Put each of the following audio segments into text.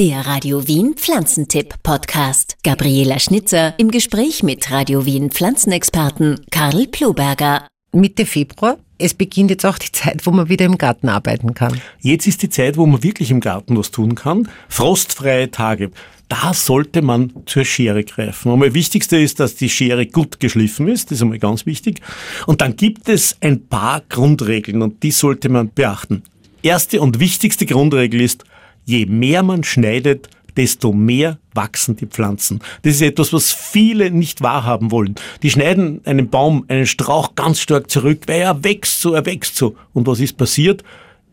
Der Radio Wien Pflanzentipp Podcast. Gabriela Schnitzer im Gespräch mit Radio Wien Pflanzenexperten Karl Ploberger. Mitte Februar. Es beginnt jetzt auch die Zeit, wo man wieder im Garten arbeiten kann. Jetzt ist die Zeit, wo man wirklich im Garten was tun kann. Frostfreie Tage. Da sollte man zur Schere greifen. Und das Wichtigste ist, dass die Schere gut geschliffen ist. Das ist einmal ganz wichtig. Und dann gibt es ein paar Grundregeln und die sollte man beachten. Erste und wichtigste Grundregel ist, je mehr man schneidet, desto mehr wachsen die Pflanzen. Das ist etwas, was viele nicht wahrhaben wollen. Die schneiden einen Baum, einen Strauch ganz stark zurück, weil er wächst so, er wächst so. Und was ist passiert?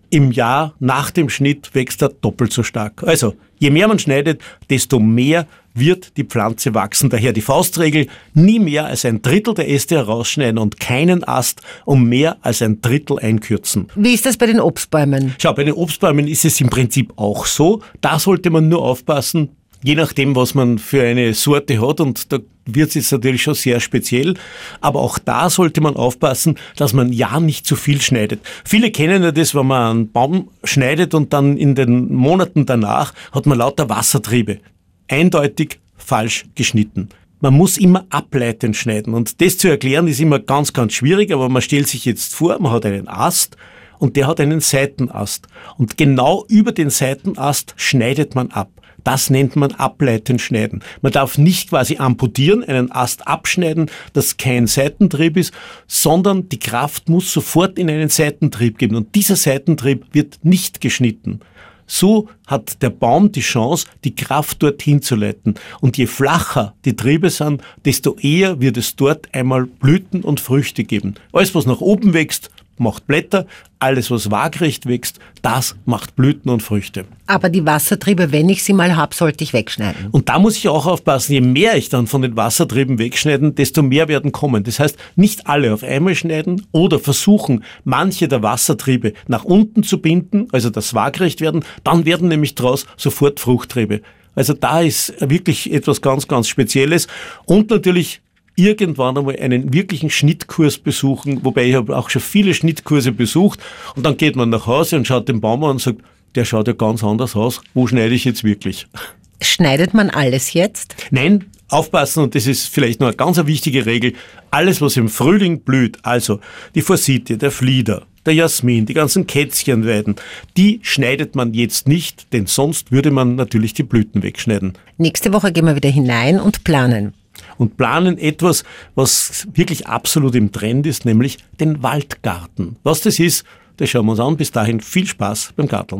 Im Jahr nach dem Schnitt wächst er doppelt so stark. Also, je mehr man schneidet, desto mehr wird die Pflanze wachsen. Daher die Faustregel, nie mehr als ein Drittel der Äste herausschneiden und keinen Ast um mehr als ein Drittel einkürzen. Wie ist das bei den Obstbäumen? Schau, bei den Obstbäumen ist es im Prinzip auch so. Da sollte man nur aufpassen, je nachdem, was man für eine Sorte hat und da wird es jetzt natürlich schon sehr speziell, aber auch da sollte man aufpassen, dass man ja nicht zu viel schneidet. Viele kennen ja das, wenn man einen Baum schneidet und dann in den Monaten danach hat man lauter Wassertriebe eindeutig falsch geschnitten. Man muss immer ableitend schneiden und das zu erklären ist immer ganz, ganz schwierig, aber man stellt sich jetzt vor, man hat einen Ast und der hat einen Seitenast und genau über den Seitenast schneidet man ab. Das nennt man ableitend schneiden. Man darf nicht quasi amputieren, einen Ast abschneiden, das kein Seitentrieb ist, sondern die Kraft muss sofort in einen Seitentrieb geben und dieser Seitentrieb wird nicht geschnitten. So hat der Baum die Chance, die Kraft dorthin zu leiten. Und je flacher die Triebe sind, desto eher wird es dort einmal Blüten und Früchte geben. Alles, was nach oben wächst, macht Blätter, alles was waagrecht wächst, das macht Blüten und Früchte. Aber die Wassertriebe, wenn ich sie mal habe, sollte ich wegschneiden. Und da muss ich auch aufpassen, je mehr ich dann von den Wassertrieben wegschneiden, desto mehr werden kommen. Das heißt, nicht alle auf einmal schneiden oder versuchen, manche der Wassertriebe nach unten zu binden, also das waagrecht werden, dann werden nämlich daraus sofort Fruchttriebe. Also da ist wirklich etwas ganz, ganz Spezielles. Und natürlich irgendwann einmal einen wirklichen Schnittkurs besuchen, wobei ich habe auch schon viele Schnittkurse besucht und dann geht man nach Hause und schaut den Baum an und sagt, der schaut ja ganz anders aus, wo schneide ich jetzt wirklich? Schneidet man alles jetzt? Nein, aufpassen und das ist vielleicht noch eine ganz wichtige Regel, alles was im Frühling blüht, also die Forsythie, der Flieder, der Jasmin, die ganzen Kätzchenweiden, die schneidet man jetzt nicht, denn sonst würde man natürlich die Blüten wegschneiden. Nächste Woche gehen wir wieder hinein und planen und planen etwas, was wirklich absolut im Trend ist, nämlich den Waldgarten. Was das ist, das schauen wir uns an. Bis dahin viel Spaß beim Garteln.